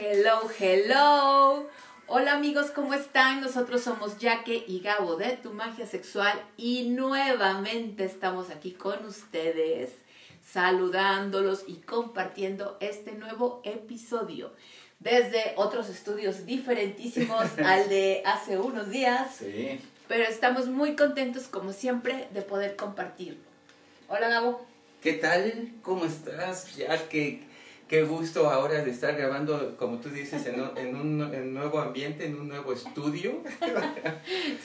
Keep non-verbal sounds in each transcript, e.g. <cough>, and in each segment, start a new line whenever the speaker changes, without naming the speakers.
Hello, hello. Hola amigos, ¿cómo están? Nosotros somos Yaque y Gabo de Tu Magia Sexual y nuevamente estamos aquí con ustedes saludándolos y compartiendo este nuevo episodio desde otros estudios diferentísimos <laughs> al de hace unos días.
Sí.
Pero estamos muy contentos como siempre de poder compartirlo. Hola Gabo.
¿Qué tal? ¿Cómo estás? Ya que qué gusto ahora de estar grabando, como tú dices, en un, en un, en nuevo ambiente, en un nuevo estudio. <laughs>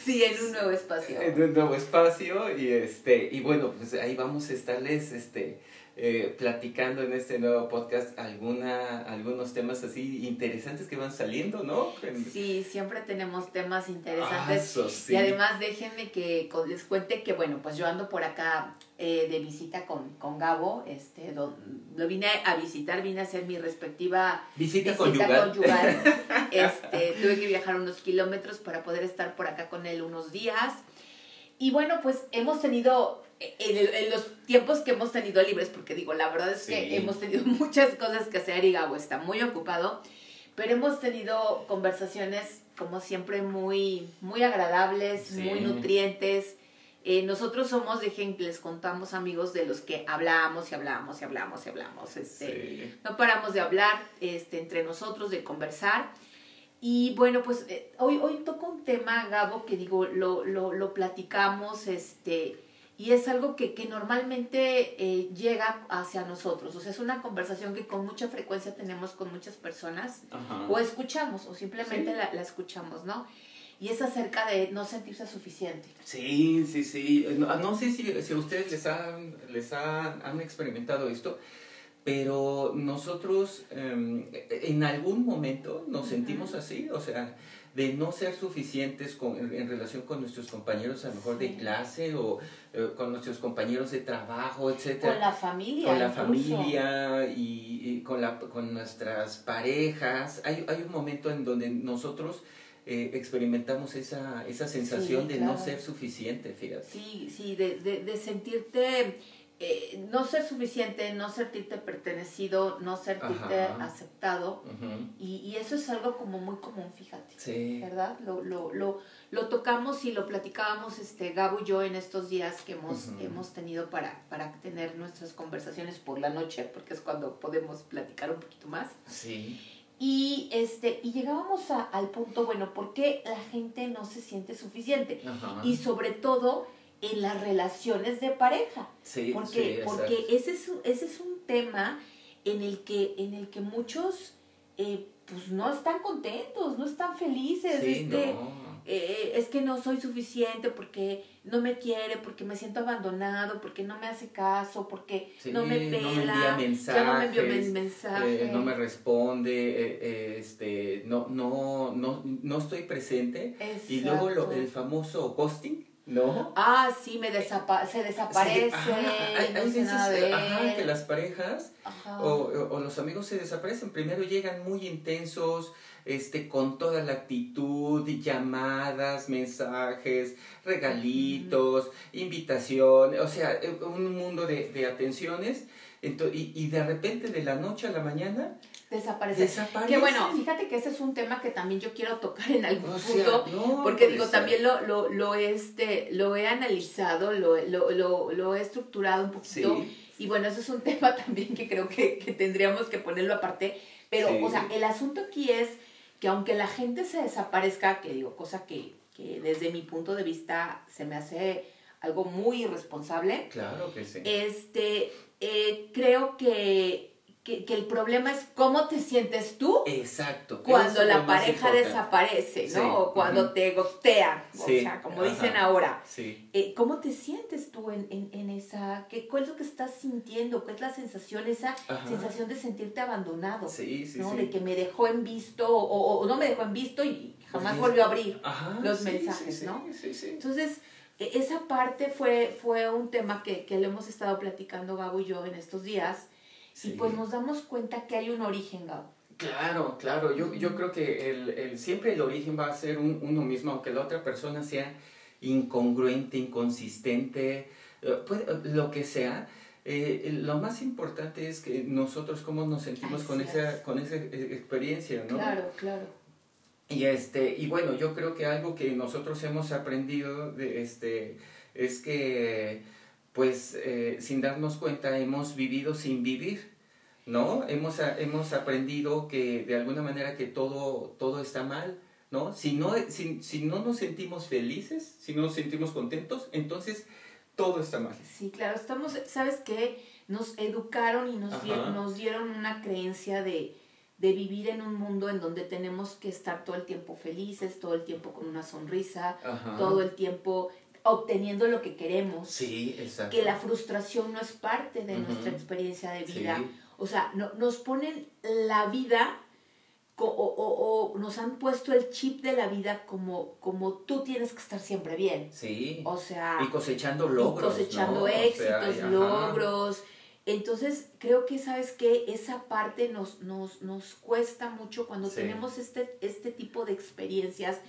Sí, en un nuevo espacio.
en un nuevo espacio y este y bueno, pues ahí vamos a estarles este eh, platicando en este nuevo podcast alguna, algunos temas así interesantes que van saliendo, ¿no?
Sí, siempre tenemos temas
Ah,
interesantes.
eso sí.
Y además déjenme que les cuente que, bueno, pues yo ando por acá eh, de visita con, con Gabo. Este, do- lo vine a visitar, vine a hacer mi respectiva
Visita,
visita
conyugal.
conyugal. <laughs> Este, tuve que viajar unos kilómetros para poder estar por acá con él unos días. Y bueno, pues hemos tenido, eh, en, en los tiempos que hemos tenido libres, porque digo, la verdad es que
Sí.
hemos tenido <laughs> muchas cosas que hacer y Gabo está muy ocupado, pero hemos tenido conversaciones como siempre muy, muy agradables,
Sí.
muy nutrientes. Eh, nosotros somos de gente, les contamos amigos, de los que hablamos y hablamos y hablamos y hablamos. Este,
Sí.
no paramos de hablar este, entre nosotros, de conversar. Y bueno, pues eh, hoy, hoy toco un tema, Gabo, que digo, lo, lo, lo platicamos, este, y es algo que, que normalmente eh, llega hacia nosotros. O sea, es una conversación que con mucha frecuencia tenemos con muchas personas,
Ajá.
o escuchamos, o simplemente
Sí.
la, la escuchamos, ¿no? Y es acerca de no sentirse suficiente.
Sí, sí, sí. No, no sé si, si a ustedes les han, les han, han experimentado esto, pero nosotros em, en algún momento nos
Ujú.
sentimos así, o sea, de no ser suficientes con, en, en relación con nuestros compañeros a lo mejor
Sí.
de clase o eh, con nuestros compañeros de trabajo, etcétera
Con la familia.
con la
incluso.
familia y, y con, la, con nuestras parejas. Hay, hay un momento en donde nosotros eh, experimentamos esa, esa sensación de no ser suficiente, fíjate.
Sí, sí, de, de, de sentirte, eh, no ser suficiente, no sentirte pertenecido, no sentirte
Ajá.
aceptado. Y, y eso es algo como muy común, fíjate.
Sí.
¿Verdad? Lo, lo, lo, lo tocamos y lo platicábamos este, Gabo y yo en estos días que hemos, hemos tenido para, para tener nuestras conversaciones por la noche, porque es cuando podemos platicar un poquito más.
Sí.
Y, este, y llegábamos a- al punto, bueno, ¿por qué la gente no se siente suficiente?
Ajá.
y sobre todo en las relaciones de pareja
sí,
porque
sí,
porque ese es un- ese es un tema en el que en el que muchos eh, pues no están contentos no están felices
Sí,
este
no.
eh, es que no soy suficiente porque no me quiere porque me siento abandonado porque no me hace caso porque
Sí,
no me pela
no me envía
ya no me envió
mensajes,
mensaje
Eh, no me responde, eh, eh, este, no, no, no, no estoy presente. Y luego lo- el famoso ghosting, ¿no?
ah sí me desapa se desaparece
Sí, ajá, hay,
no
hay veces ajá, que las parejas
Ajá.
o, o- los amigos se desaparecen. Primero llegan muy intensos, este, con toda la actitud, llamadas, mensajes, regalitos, invitación, o sea, un mundo de, de atenciones. Ento- y, y de repente, de la noche a la mañana,
desaparece
desaparecen.
Que bueno, fíjate que ese es un tema que también yo quiero tocar en algún
O sea,
punto,
no
porque digo,
ser.
también lo, lo, lo, este, lo he analizado, lo, lo, lo, lo he estructurado un poquito,
Sí,
y bueno, eso es un <laughs> tema también que creo que, que tendríamos que ponerlo aparte, pero,
Sí.
o sea, el asunto aquí es que aunque la gente se desaparezca, que digo, cosa que, que desde mi punto de vista se me hace algo muy irresponsable,
claro que sí.
este, eh, creo que, que, que el problema es cómo te sientes tú
Exacto.
cuando la pareja desaparece, ¿no?
Sí,
O cuando te gotean, o
Sí,
sea, como dicen ahora.
Sí.
Eh, ¿Cómo te sientes tú en, en, en esa, qué, cuál es lo que estás sintiendo? ¿Cuál es la sensación, esa sensación de sentirte abandonado?
Sí, sí,
¿no?
sí.
De que me dejó en visto o, o- o no me dejó en visto y jamás volvió a abrir. Los mensajes, ¿no? Entonces, e- esa parte fue, fue un tema que, que le hemos estado platicando Gabo y yo en estos días.
Sí.
Y pues nos damos cuenta que hay un origen, Gabo.
Claro, claro. Yo, yo creo que el, el- siempre el origen va a ser un- uno mismo, aunque la otra persona sea incongruente, inconsistente, eh, puede- lo que sea. eh, lo más importante es que nosotros cómo nos sentimos con esa, con esa eh, experiencia, ¿no?
Claro, claro.
Y, este, y bueno, yo creo que algo que nosotros hemos aprendido de, este, es que, pues, eh, sin darnos cuenta, hemos vivido sin vivir, ¿no? Hemos, hemos aprendido que de alguna manera que todo, todo está mal, ¿no? Si no, si, si no nos sentimos felices, si no nos sentimos contentos, entonces todo está mal.
Sí, claro, estamos, ¿sabes qué? Nos educaron y nos, dieron, nos dieron una creencia de, de vivir en un mundo en donde tenemos que estar todo el tiempo felices, todo el tiempo con una sonrisa, todo el tiempo obteniendo lo que queremos.
Sí, exacto.
Que la frustración no es parte de nuestra experiencia de vida. O sea, no, nos ponen la vida o, o, o, nos han puesto el chip de la vida como, como tú tienes que estar siempre bien.
Sí.
O sea.
Y cosechando logros.
Y cosechando éxitos, logros. Entonces, creo que, ¿sabes que Esa parte nos, nos, nos cuesta mucho cuando tenemos este, este tipo de experiencias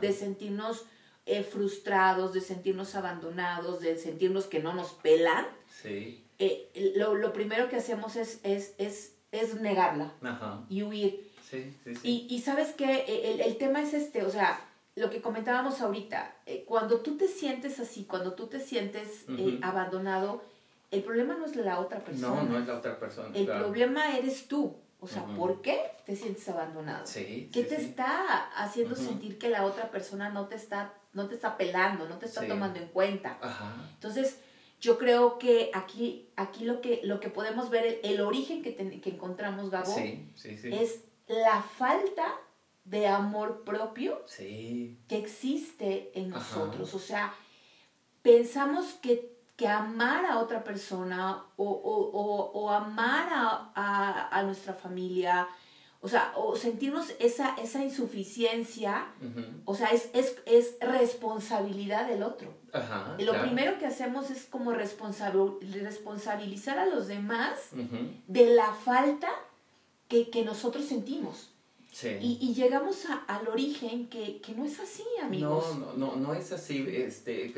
de sentirnos eh, frustrados, de sentirnos abandonados, de sentirnos que no nos pelan.
Sí.
Eh, lo, lo, primero que hacemos es, es, es, es negarla y huir. Y, y sabes que el, el, tema es este, o sea, lo que comentábamos ahorita, eh, cuando tú te sientes así, cuando tú te sientes eh, abandonado, el problema no es la otra persona.
No, no es la otra persona.
El problema eres tú. O sea, ¿por qué te sientes abandonado?
Sí,
¿Qué te está haciendo sentir que la otra persona no te está, no te está pelando, no te está tomando en cuenta?
Ajá.
Entonces, yo creo que aquí, aquí lo, que, lo que podemos ver, el, origen que, que encontramos, Gabo, es la falta de amor propio que existe en nosotros. O sea, pensamos que, que, amar a otra persona o, o, o, amar a, a, nuestra familia, o sea, o sentirnos esa, esa insuficiencia, o sea, es, es, es, responsabilidad del otro.
Ajá,
lo primero que hacemos es como responsabilizar a los demás de la falta que, que nosotros sentimos.
Sí.
Y, y, llegamos a, al origen que, que, no es así, amigos.
No, no, no, no es así. Este,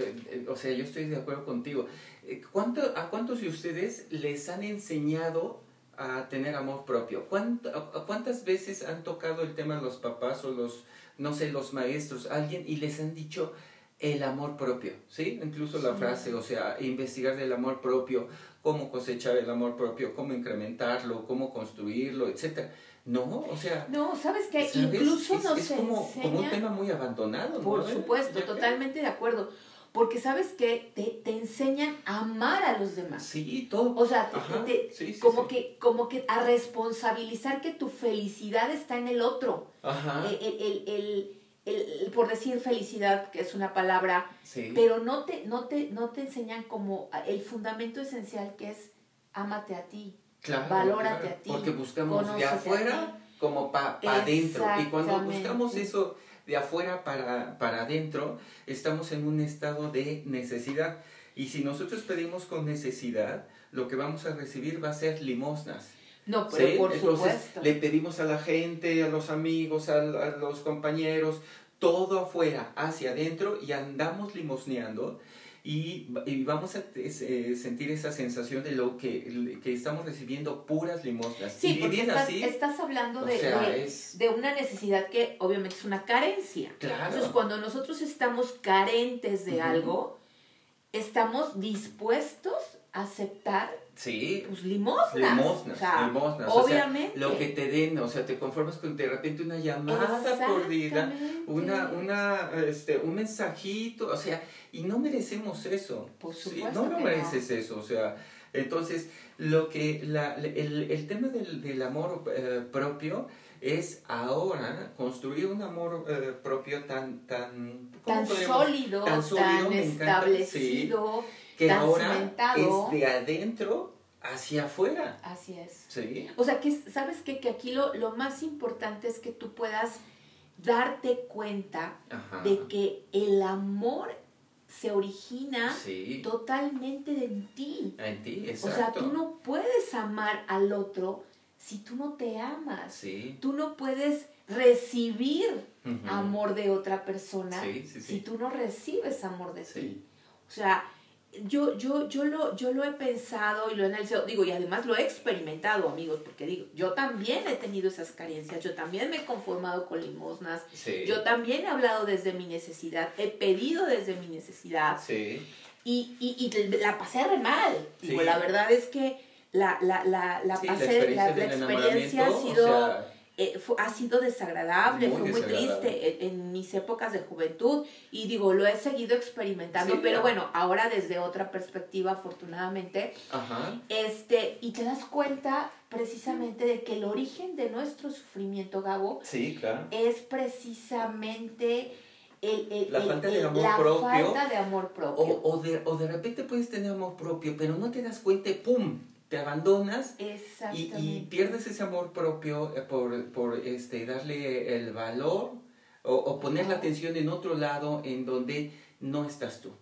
o sea, yo estoy de acuerdo contigo. Eh, ¿Cuánto, ¿A cuántos de ustedes les han enseñado a tener amor propio? ¿Cuántas veces han tocado el tema los papás o los, no sé, los maestros, alguien, y les han dicho el amor propio? ¿Sí? Incluso la frase, o sea, investigar del amor propio cómo cosechar el amor propio, cómo incrementarlo, cómo construirlo, etcétera. No, o sea...
No, ¿sabes qué? Incluso nos
es como, como, un tema muy abandonado,
Por supuesto, totalmente de acuerdo. Porque sabes que te, te, enseñan a amar a los demás.
Sí, todo.
O sea, te, como, que, como que a responsabilizar que tu felicidad está en el otro.
Ajá.
El, el, el, el, por decir felicidad, que es una palabra,
sí.
pero no te, no, te, no te enseñan como el fundamento esencial que es ámate a ti,
claro,
valórate a ti.
Porque buscamos de afuera como para pa adentro. Y cuando buscamos eso de afuera para, para adentro, estamos en un estado de necesidad. Y si nosotros pedimos con necesidad, lo que vamos a recibir va a ser limosnas.
No, pero por
Entonces,
supuesto.
le pedimos a la gente, a los amigos, a, a, los compañeros, todo afuera, hacia adentro, y andamos limosneando. Y, y vamos a eh, sentir esa sensación de lo que, que estamos recibiendo puras limosnas.
Sí,
y
porque estás,
así,
estás hablando de,
sea,
de,
es-
de una necesidad que obviamente es una carencia.
Claro.
Entonces, cuando nosotros estamos carentes de algo, estamos dispuestos a aceptar
Sí,
pues, limosnas.
limosnas,
O sea,
limosnas. O sea,
Obviamente.
lo que te den, o sea, te conformas con de repente una llamada por vida,
Exactamente.
una, una, este, un mensajito, o sea, y no merecemos eso.
Por
Sí,
supuesto
no, no mereces eso, o sea, entonces, lo que, la, el, el tema del, del amor eh, propio es ahora construir un amor eh, propio tan, tan, ¿cómo
tan sólido,
tan sólido,
establecido.
Que
tan
ahora
cimentado.
es de adentro hacia afuera.
Así es.
Sí.
O sea, que sabes qué? que aquí lo, lo más importante es que tú puedas darte cuenta
Ajá.
de que el amor se origina
Sí.
totalmente de en ti.
En ti,
O
exacto.
sea, tú no puedes amar al otro si tú no te amas.
Sí.
Tú no puedes recibir amor de otra persona
Sí, sí, sí.
si tú no recibes amor de
Sí.
ti. O sea, yo, yo, yo, lo, yo lo he pensado y lo he analizado, digo, y además lo he experimentado, amigos, porque digo, yo también he tenido esas carencias, yo también me he conformado con limosnas, yo también he hablado desde mi necesidad, he pedido desde mi necesidad,
sí.
y, y, y la pasé re mal. Digo, la verdad es que la, la, la, la pasé, la, experiencia ha sido eh, ha sido desagradable, fue muy triste en, mis épocas de juventud y digo, lo he seguido experimentando, pero bueno, ahora desde otra perspectiva, afortunadamente, este, y te das cuenta precisamente de que el origen de nuestro sufrimiento, Gabo,
sí, claro.
es precisamente... El,
la falta de amor propio.
Falta de amor propio.
O, o, de, o de repente puedes tener amor propio, pero no te das cuenta, ¡pum! Te abandonas y, y, pierdes ese amor propio eh, por, por este, darle el valor o, o poner la atención en otro lado en donde no estás tú.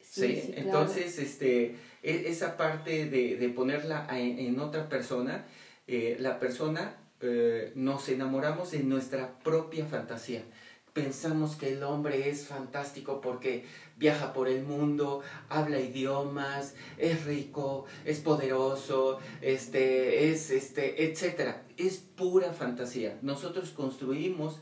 Sí, Entonces, este, e, esa parte de, de ponerla en, en, otra persona, eh, la persona eh, nos enamoramos de nuestra propia fantasía pensamos que el hombre es fantástico porque viaja por el mundo, habla idiomas, es rico, es poderoso, este, es, este, etcétera. Es pura fantasía. Nosotros construimos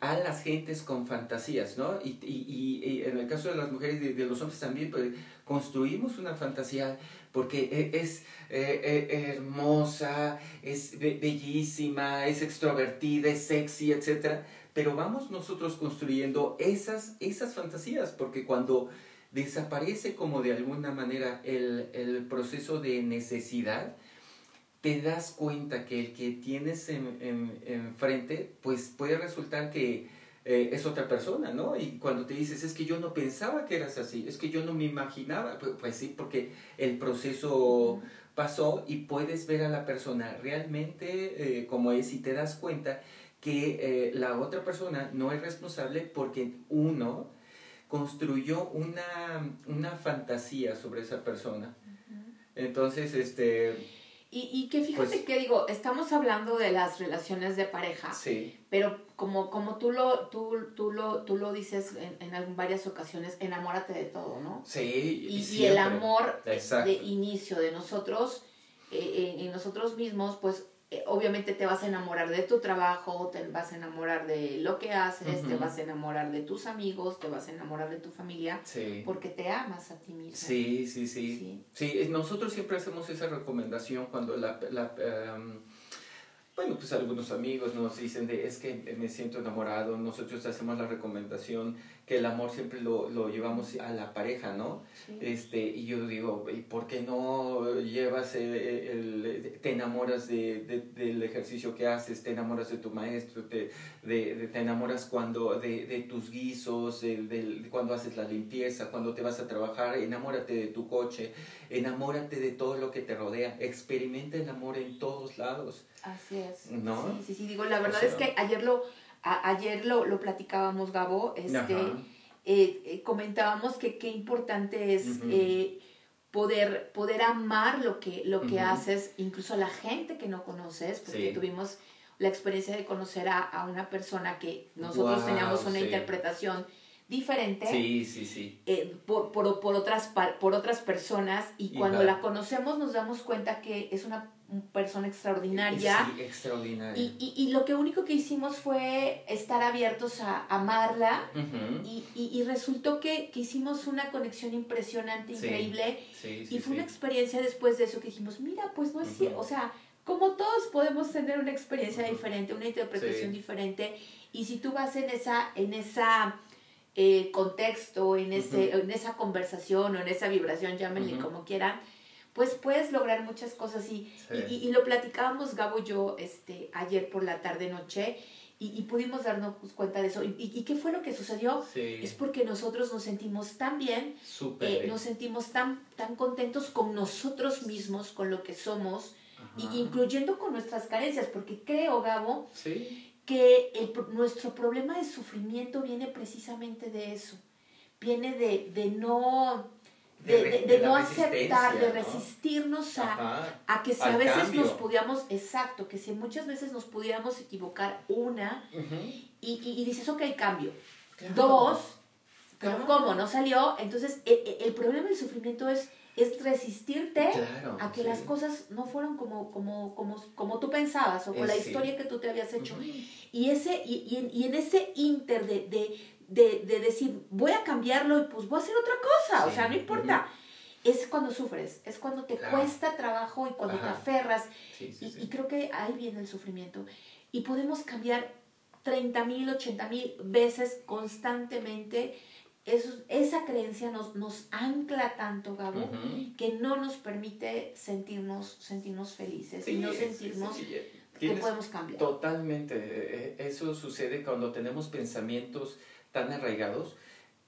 a las gentes con fantasías, ¿no? Y, y, y en el caso de las mujeres y de, los hombres también, pues construimos una fantasía porque e, es eh, eh, hermosa, es bellísima, es extrovertida, es sexy, etcétera pero vamos nosotros construyendo esas, esas fantasías, porque cuando desaparece como de alguna manera el, proceso de necesidad, te das cuenta que el que tienes enfrente, en, pues puede resultar que eh, es otra persona, ¿no? Y cuando te dices, es que yo no pensaba que eras así, es que yo no me imaginaba, pues, pues sí, porque el proceso pasó y puedes ver a la persona realmente eh, como es y te das cuenta que eh, la otra persona no es responsable porque uno construyó una, una fantasía sobre esa persona. Entonces, este...
Y, y que fíjate pues que digo, estamos hablando de las relaciones de pareja,
sí.
pero como, como tú, lo, tú, tú, lo, tú lo dices en, en varias ocasiones, enamórate de todo, ¿no?
Sí,
y, y el amor de inicio de nosotros, eh, en nosotros mismos, pues eh, obviamente te vas a enamorar de tu trabajo, te vas a enamorar de lo que haces, te vas a enamorar de tus amigos, te vas a enamorar de tu familia, porque te amas a ti mismo.
Sí, sí, sí. Sí, nosotros siempre hacemos esa recomendación cuando la... la em, bueno, pues algunos amigos nos dicen de es que me siento enamorado, nosotros hacemos la recomendación que el amor siempre lo, lo llevamos a la pareja, ¿no? Este, y yo digo, ¿y por qué no llevas el, te enamoras de, del ejercicio que haces, te enamoras de tu maestro, te, de, te enamoras cuando de, tus guisos, de, cuando haces la limpieza, cuando te vas a trabajar, enamórate de tu coche, enamórate de todo lo que te rodea, experimenta el amor en todos lados.
Así es. ¿No? Sí, sí, sí, digo, la verdad es que ayer lo ayer lo, lo, platicábamos, Gabo, este, eh, eh, comentábamos que qué importante es eh, poder, poder amar lo que, lo que haces, incluso a la gente que no conoces, porque tuvimos la experiencia de conocer a, a una persona que nosotros teníamos una interpretación diferente
sí, sí, sí.
por, por, por, otras, por otras personas y cuando la conocemos nos damos cuenta que es una persona extraordinaria.
Sí, extraordinaria.
Y, y, y, lo que único que hicimos fue estar abiertos a amarla y, y, resultó que, que, hicimos una conexión impresionante, increíble. y fue una experiencia después de eso que dijimos, mira, pues no es cierto, o sea, como todos podemos tener una experiencia diferente, una interpretación diferente. Y si tú vas en esa, en esa eh, contexto, en, ese, en esa conversación o en esa vibración, llámenle como quieran, pues puedes lograr muchas cosas. Y, y, lo platicábamos Gabo y yo este, ayer por la tarde noche y, pudimos darnos cuenta de eso. ¿Y, qué fue lo que sucedió? Es porque nosotros nos sentimos tan bien, eh, nos sentimos tan, tan contentos con nosotros mismos, con lo que somos, y, incluyendo con nuestras carencias, porque creo, Gabo, que el, nuestro problema de sufrimiento viene precisamente de eso. Viene de, de no de, de, no aceptar, de resistirnos a, a que si a veces nos pudiéramos, exacto, que si muchas veces nos pudiéramos equivocar, una, y, y, dices, ok, cambio. Dos, pero
Claro.
¿cómo? No salió. Entonces, e- e- el, problema del sufrimiento es, es resistirte
Claro,
a que
sí.
las cosas no fueron como, como, como, como tú pensabas o con la historia que tú te habías hecho.
Ujú.
Y, ese, y, y en, y en ese inter de, de, de, de decir, voy a cambiarlo y pues voy a hacer otra cosa, o
Sí,
sea, no importa. Es cuando sufres, es cuando te
Claro.
cuesta trabajo y cuando
Ajá.
te aferras.
Sí,
Y, y creo que ahí viene el sufrimiento. Y podemos cambiar 30 mil, 80 mil veces constantemente. Eso, esa creencia nos, nos ancla tanto, Gabo, que no nos permite sentirnos, sentirnos felices y no sentirnos
sí, sí.
que podemos cambiar.
Totalmente. eh, Eso sucede cuando tenemos pensamientos tan arraigados,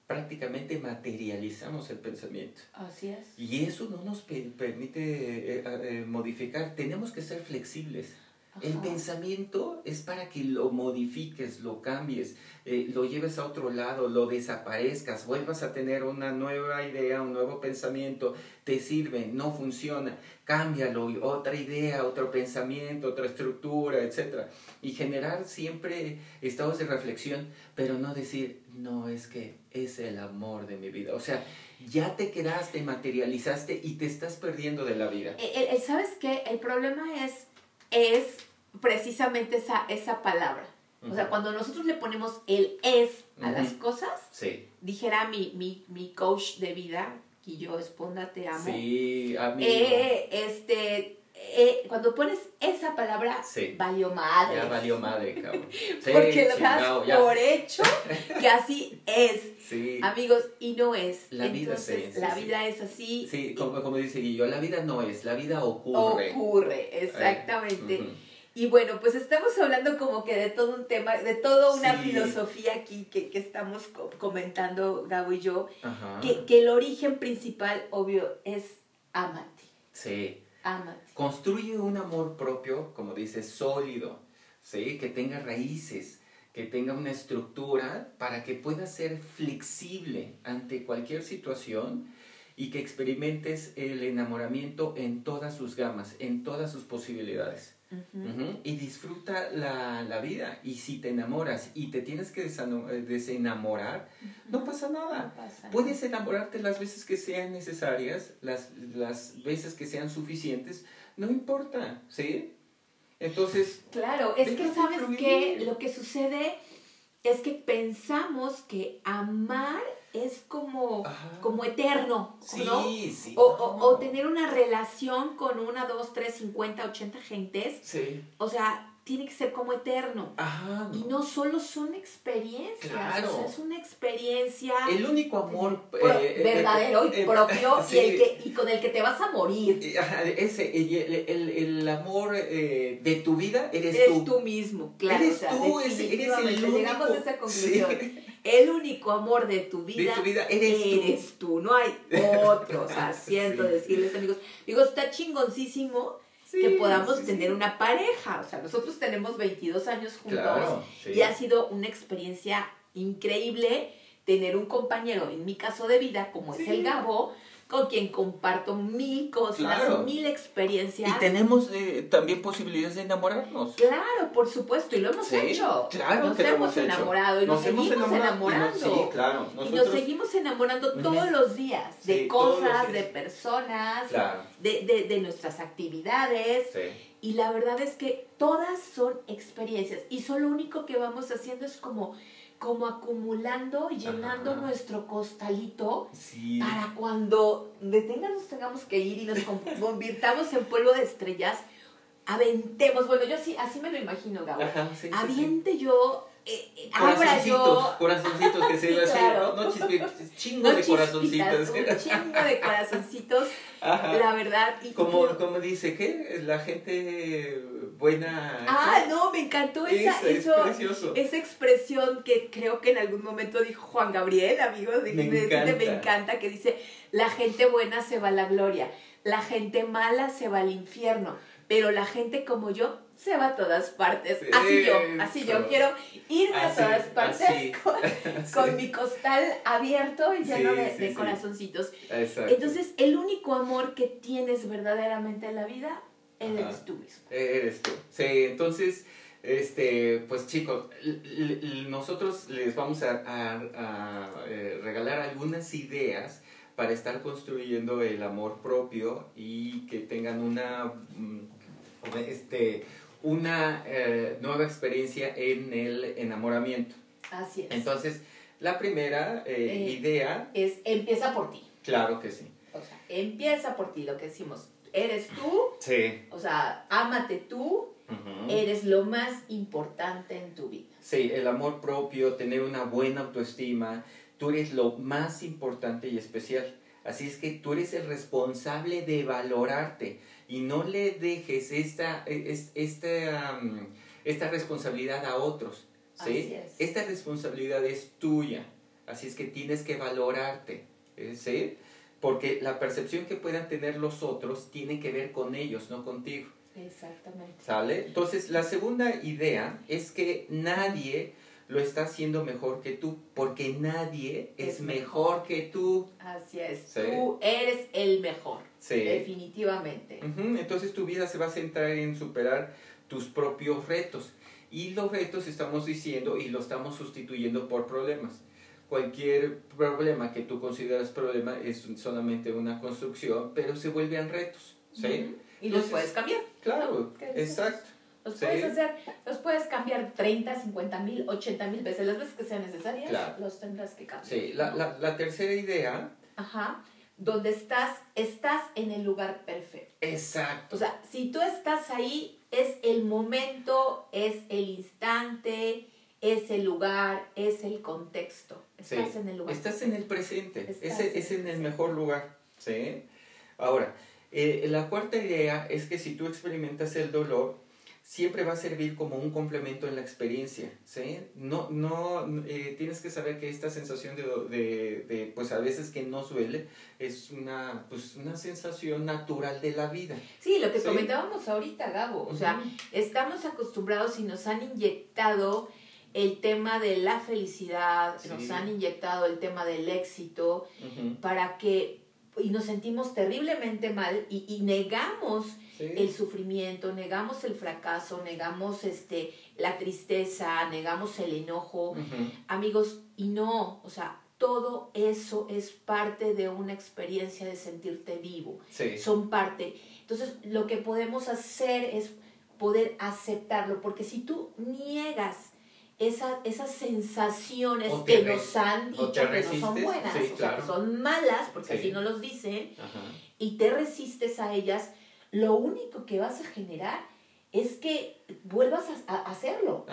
prácticamente materializamos el pensamiento.
Así es.
Y eso no nos pe- permite eh, eh, modificar. Tenemos que ser flexibles. El pensamiento es para que lo modifiques, lo cambies, eh, lo lleves a otro lado, lo desaparezcas, vuelvas a tener una nueva idea, un nuevo pensamiento, te sirve, no funciona, cámbialo, otra idea, otro pensamiento, otra estructura, etc. Y generar siempre estados de reflexión, pero no decir, no, es que es el amor de mi vida. O sea, ya te quedaste, materializaste y te estás perdiendo de la vida.
El- el- ¿Sabes qué? El problema es, es precisamente esa, esa palabra. O sea, cuando nosotros le ponemos el es a las cosas,
Sí,
dijera mi, mi, mi coach de vida, yo, Esponda, te amo.
sí, amigo.
Eh, este, eh, cuando pones esa palabra,
Sí.
valió madre.
Ya valió madre, cabrón. <laughs> Sí,
Porque lo das
ya.
por hecho que así es.
Sí,
Amigos, y no es.
La vida es
la vida así.
sí
y
como, como dice Guillo, la vida no es, la vida ocurre.
ocurre, exactamente.
Ujú.
Y bueno, pues estamos hablando como que de todo un tema, de toda una
Sí.
filosofía aquí que, que estamos co- comentando Gabo y yo, que, que el origen principal, obvio, es amate,
Sí. Construye un amor propio, como dices, sólido, ¿sí? que tenga raíces, que tenga una estructura para que pueda ser flexible ante cualquier situación y que experimentes el enamoramiento en todas sus gamas, en todas sus posibilidades. Y disfruta la, la vida. Y si te enamoras y te tienes que eh, desenamorar, no pasa nada.
No pasa
Puedes enamorarte las veces que sean necesarias, las, las veces que sean suficientes, no importa, ¿sí? Entonces,
Claro, es que sabes que lo que sucede es que pensamos que amar es como,
Ajá.
como eterno,
sí,
¿no?
sí.
O, o- o tener una relación con una, dos, tres, cincuenta, ochenta gentes,
Sí,
o sea, tiene que ser como eterno.
ajá.
Y no solo son experiencias,
Claro.
o sea, es una experiencia
El único amor eh, eh,
verdadero
eh,
y propio <laughs>
sí.
y, el que, y con el que te vas a morir.
Eh, Ese, el, el, el amor eh, de tu vida eres,
Eres
tú.
tú mismo, claro.
Eres
o sea,
tú, eres el único.
Llegamos a esa conclusión.
Sí.
El único amor de tu vida,
De tu vida eres tú.
tú. No hay otro. O sea, siento <laughs>
Sí.
decirles, amigos. Digo, está chingoncísimo
Sí,
que podamos
sí,
tener
sí.
una pareja. O sea, nosotros tenemos 22 años juntos
Claro, sí.
y ha sido una experiencia increíble tener un compañero, en mi caso de vida, como es el Gabo, con quien comparto mil cosas,
Claro.
mil experiencias.
Y tenemos eh, también posibilidades de enamorarnos.
Claro, por supuesto, y lo hemos
Sí,
hecho.
claro
nos
que
hemos enamorado y nos, seguimos
enamorado,
enamorando.
y nos- sí, claro.
Y nos seguimos enamorando todos los días de
Sí,
cosas,
días.
de personas,
Claro.
de, de- de nuestras actividades.
Sí.
Y la verdad es que todas son experiencias. Y solo lo único que vamos haciendo es como, como acumulando, llenando
Ajá.
nuestro costalito
Sí.
para cuando detengas nos tengamos que ir y nos con- <laughs> convirtamos en polvo de estrellas, aventemos. Bueno, yo así, así me lo imagino, Gabo.
Ajá, sí.
Aviente yo, eh, eh,
Corazoncitos, corazoncitos que se <laughs> iba así,
claro.
no, no chispe- chingo
No
de corazoncitos.
un chingo de corazoncitos, <laughs>
Ajá.
la verdad. Y,
Como,
y-
como dice, ¿qué? La gente buena.
ah, no, me encantó esa,
Esa, es
eso, esa expresión que creo que en algún momento dijo Juan Gabriel, amigos, de,
Me
de decirle, me
encanta.
encanta, que dice, la gente buena se va a la gloria, la gente mala se va al infierno, pero la gente como yo se va a todas partes. Así yo, así yo quiero irme
Así,
a todas partes <laughs> con, <laughs> mi costal abierto y lleno
Sí,
de,
sí,
de
sí.
corazoncitos.
Exacto.
Entonces, el único amor que tienes verdaderamente en la vida,
Ajá.
eres tú mismo.
Eres tú. Sí, entonces Este, pues chicos, nosotros les vamos a, eh, regalar algunas ideas para estar construyendo el amor propio y que tengan una, mm, este, una eh, nueva experiencia en el enamoramiento.
Así es.
Entonces, la primera eh, idea
es empieza por ti.
Claro que sí.
O sea, empieza por ti, lo que decimos. Eres tú.
Sí.
O sea, ámate tú Eres lo más importante en tu vida.
Sí, el amor propio, tener una buena autoestima, tú eres lo más importante y especial. Así es que tú eres el responsable de valorarte y no le dejes esta, e, esta, esta responsabilidad a otros. ¿sí? Esta responsabilidad es tuya. Así es que tienes que valorarte. ¿eh? ¿sí? Porque la percepción que puedan tener los otros tiene que ver con ellos, no contigo.
Exactamente.
¿Sale? Entonces, la segunda idea es que nadie lo está haciendo mejor que tú, porque nadie es, mejor. que tú.
Así es, tú eres el mejor.
Sí.
Definitivamente.
Entonces tu vida se va a centrar en superar tus propios retos. Y los retos estamos diciendo y lo estamos sustituyendo por problemas. Cualquier problema que tú consideras problema es solamente una construcción, pero se vuelven retos. ¿sí?
Y los puedes cambiar.
Claro, exacto.
Los puedes hacer, los puedes cambiar 30, 50 mil, 80 mil veces, las veces que sean necesarias, los tendrás que cambiar.
Sí, la, la, la, tercera idea.
Ajá, donde estás, estás en el lugar perfecto.
Exacto.
O sea, si tú estás ahí, es el momento, es el instante, es el lugar, es el contexto. Estás en el lugar.
Estás en el presente, es, es en el mejor lugar. ¿sí? Ahora, eh, la cuarta idea es que si tú experimentas el dolor, siempre va a servir como un complemento en la experiencia, ¿sí? No, no, eh, tienes que saber que esta sensación de, de, de, pues a veces que no suele, es una, pues una sensación natural de la vida.
Sí, lo que comentábamos ahorita, Gabo, o sea, estamos acostumbrados y nos han inyectado el tema de la felicidad, nos han inyectado el tema del éxito, para que y nos sentimos terriblemente mal y, negamos el sufrimiento, negamos el fracaso, negamos este, la tristeza, negamos el enojo. Amigos, y no, o sea, todo eso es parte de una experiencia de sentirte vivo. Son parte. Entonces, lo que podemos hacer es poder aceptarlo, porque si tú niegas esa, esas sensaciones que nos han dicho que no son buenas, o sea, que son malas, porque así no los dicen, y te resistes a ellas, lo único que vas a generar es que vuelvas a, hacerlo.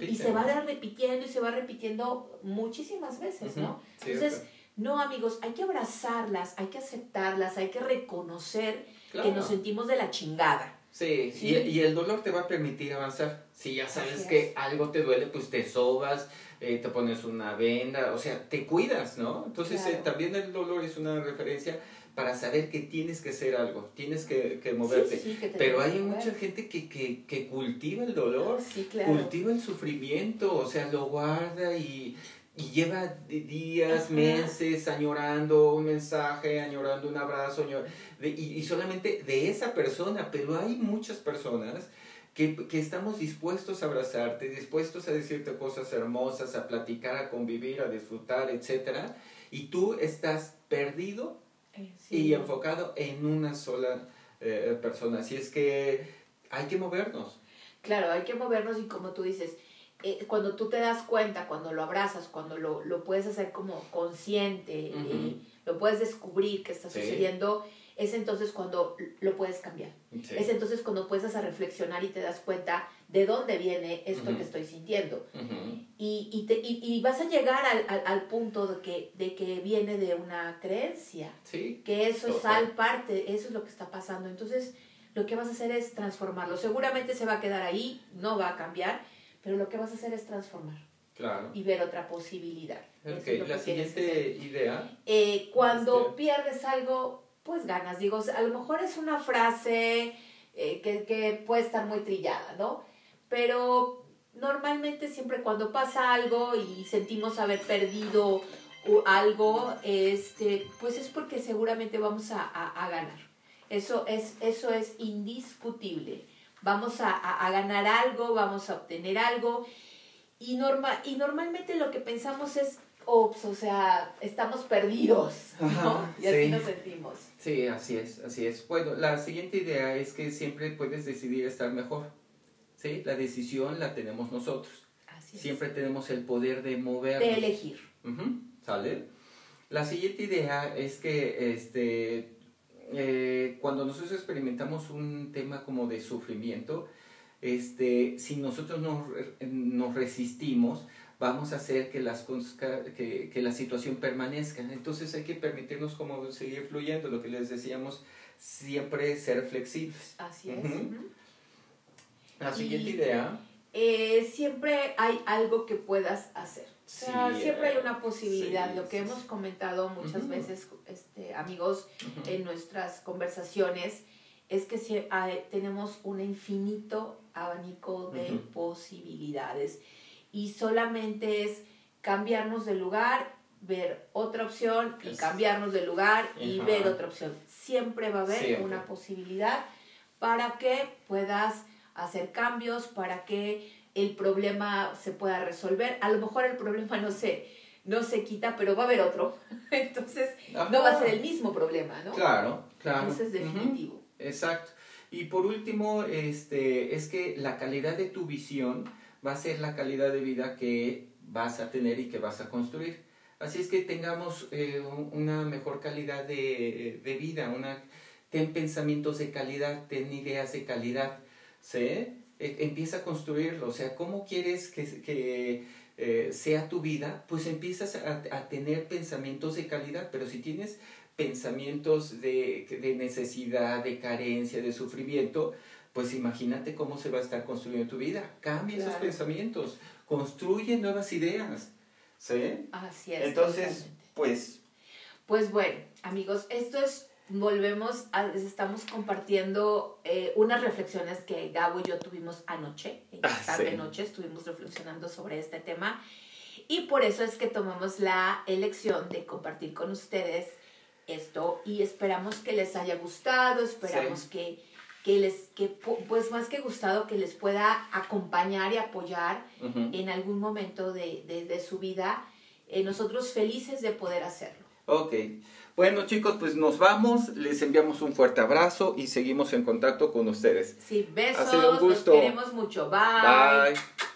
y se va a repitiendo y se va repitiendo muchísimas veces, ¿no? Entonces, no amigos, hay que abrazarlas, hay que aceptarlas, hay que reconocer que nos sentimos de la chingada.
Sí, Y, y, el dolor te va a permitir avanzar. Si ya sabes que algo te duele, pues te sobas, eh, te pones una venda, o sea, te cuidas, ¿no? Entonces eh, también el dolor es una referencia para saber que tienes que hacer algo, tienes que, que moverte. Pero hay mucha gente que, que, que, cultiva el dolor, cultiva el sufrimiento, o sea, lo guarda y y lleva días, meses añorando un mensaje, añorando un abrazo, y, y, solamente de esa persona, pero hay muchas personas que, que, estamos dispuestos a abrazarte, dispuestos a decirte cosas hermosas, a platicar, a convivir, a disfrutar, etc. Y tú estás perdido eh, y enfocado en una sola eh, persona. Así es que hay que movernos.
Claro, hay que movernos y como tú dices, eh, cuando tú te das cuenta, cuando lo abrazas, cuando lo, lo puedes hacer como consciente, eh, lo puedes descubrir que está sucediendo, es entonces cuando lo puedes cambiar. Es entonces cuando puedes a reflexionar y te das cuenta de dónde viene esto que estoy sintiendo. y, y, te, y, vas a llegar al, al, al, punto de que, de que viene de una creencia. Que eso es al parte, eso es lo que está pasando. Entonces, lo que vas a hacer es transformarlo. Seguramente se va a quedar ahí, no va a cambiar pero lo que vas a hacer es transformar.
Claro.
Y ver otra posibilidad.
Ok, la siguiente idea.
Eh, cuando este pierdes algo, pues ganas. Digo, a lo mejor es una frase eh, que, que puede estar muy trillada, ¿no? Pero normalmente siempre cuando pasa algo y sentimos haber perdido algo, este, pues es porque seguramente vamos a, a, a ganar. Eso es, eso es indiscutible vamos a, a, ganar algo, vamos a obtener algo. Y, norma, y normalmente lo que pensamos es, ops, o sea, estamos perdidos, ¿no? y así nos sentimos.
Sí, así es, así es. Bueno, la siguiente idea es que siempre puedes decidir estar mejor. ¿Sí? La decisión la tenemos nosotros. Así siempre tenemos el poder de mover.
De elegir.
¿Sale? La siguiente idea es que este, eh, cuando nosotros experimentamos un tema como de sufrimiento, este, si nosotros nos, nos resistimos, vamos a hacer que, las, que, que, la situación permanezca. Entonces hay que permitirnos como seguir fluyendo, lo que les decíamos, siempre ser flexibles.
Así es.
La siguiente idea.
Eh, siempre hay algo que puedas hacer. siempre hay una posibilidad. lo que hemos comentado muchas veces, este, amigos, en nuestras conversaciones, es que si, tenemos un infinito abanico de posibilidades y solamente es cambiarnos de lugar, ver otra opción y cambiarnos de lugar y ver otra opción. Siempre va a haber una posibilidad para que puedas hacer cambios, para que el problema se pueda resolver. A lo mejor el problema no se, no se quita, pero va a haber otro. <laughs> Entonces no va a ser el mismo problema, ¿no?
Claro, claro.
Eso es definitivo.
Exacto. Y por último, este, es que la calidad de tu visión va a ser la calidad de vida que vas a tener y que vas a construir. Así es que tengamos eh, una mejor calidad de, de, vida, una, ten pensamientos de calidad, ten ideas de calidad, ¿sí? E, empieza a construirlo, o sea, ¿cómo quieres que, que eh, sea tu vida? Pues empiezas a, a, tener pensamientos de calidad, pero si tienes pensamientos de, de necesidad, de carencia, de sufrimiento, pues imagínate cómo se va a estar construyendo tu vida. Cambia esos pensamientos, construye nuevas ideas. ¿Sí?
Así es.
Entonces, pues...
Pues bueno, amigos, esto es, volvemos, a, estamos compartiendo eh, unas reflexiones que Gabo y yo tuvimos anoche, en ah, tarde noche, estuvimos reflexionando sobre este tema. Y por eso es que tomamos la elección de compartir con ustedes esto y esperamos que les haya gustado, esperamos que que les, que pues más que gustado, que les pueda acompañar y apoyar en algún momento de, de, su vida. Eh, nosotros felices de poder hacerlo.
Ok. Bueno chicos, pues nos vamos, les enviamos un fuerte abrazo y seguimos en contacto con ustedes.
Sí, besos, ha sido un gusto. queremos mucho. Bye. Bye.